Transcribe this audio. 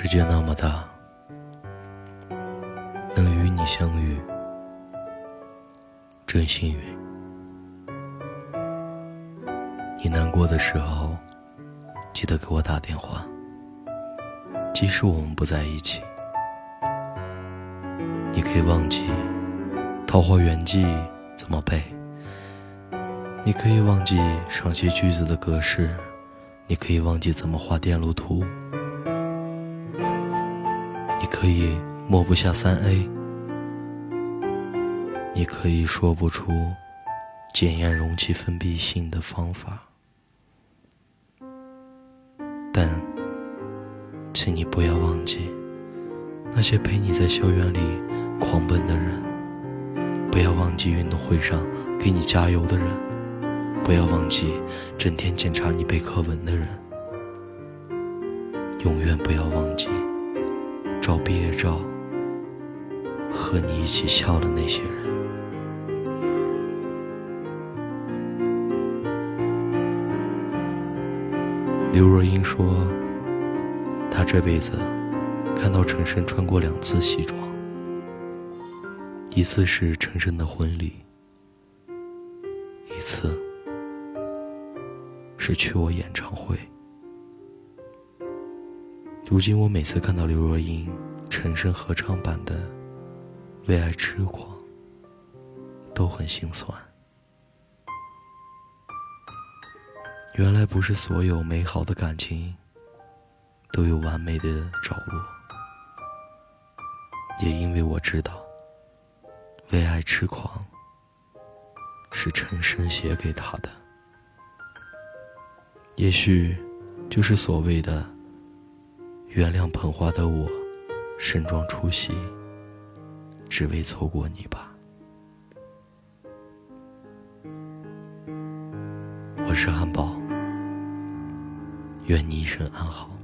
世界那么大，能与你相遇，真幸运。你难过的时候，记得给我打电话，即使我们不在一起。你可以忘记《桃花源记》怎么背，你可以忘记赏析句子的格式，你可以忘记怎么画电路图。可以摸不下三 A，你可以说不出检验容器封闭性的方法，但，请你不要忘记那些陪你在校园里狂奔的人，不要忘记运动会上给你加油的人，不要忘记整天检查你背课文的人，永远不要忘记。照毕业照，和你一起笑的那些人。刘若英说，她这辈子看到陈升穿过两次西装，一次是陈升的婚礼，一次是去我演唱会。如今我每次看到刘若英、陈升合唱版的《为爱痴狂》，都很心酸。原来不是所有美好的感情都有完美的着落，也因为我知道，《为爱痴狂》是陈升写给他的，也许就是所谓的。原谅捧花的我，盛装出席，只为错过你吧。我是汉堡，愿你一生安好。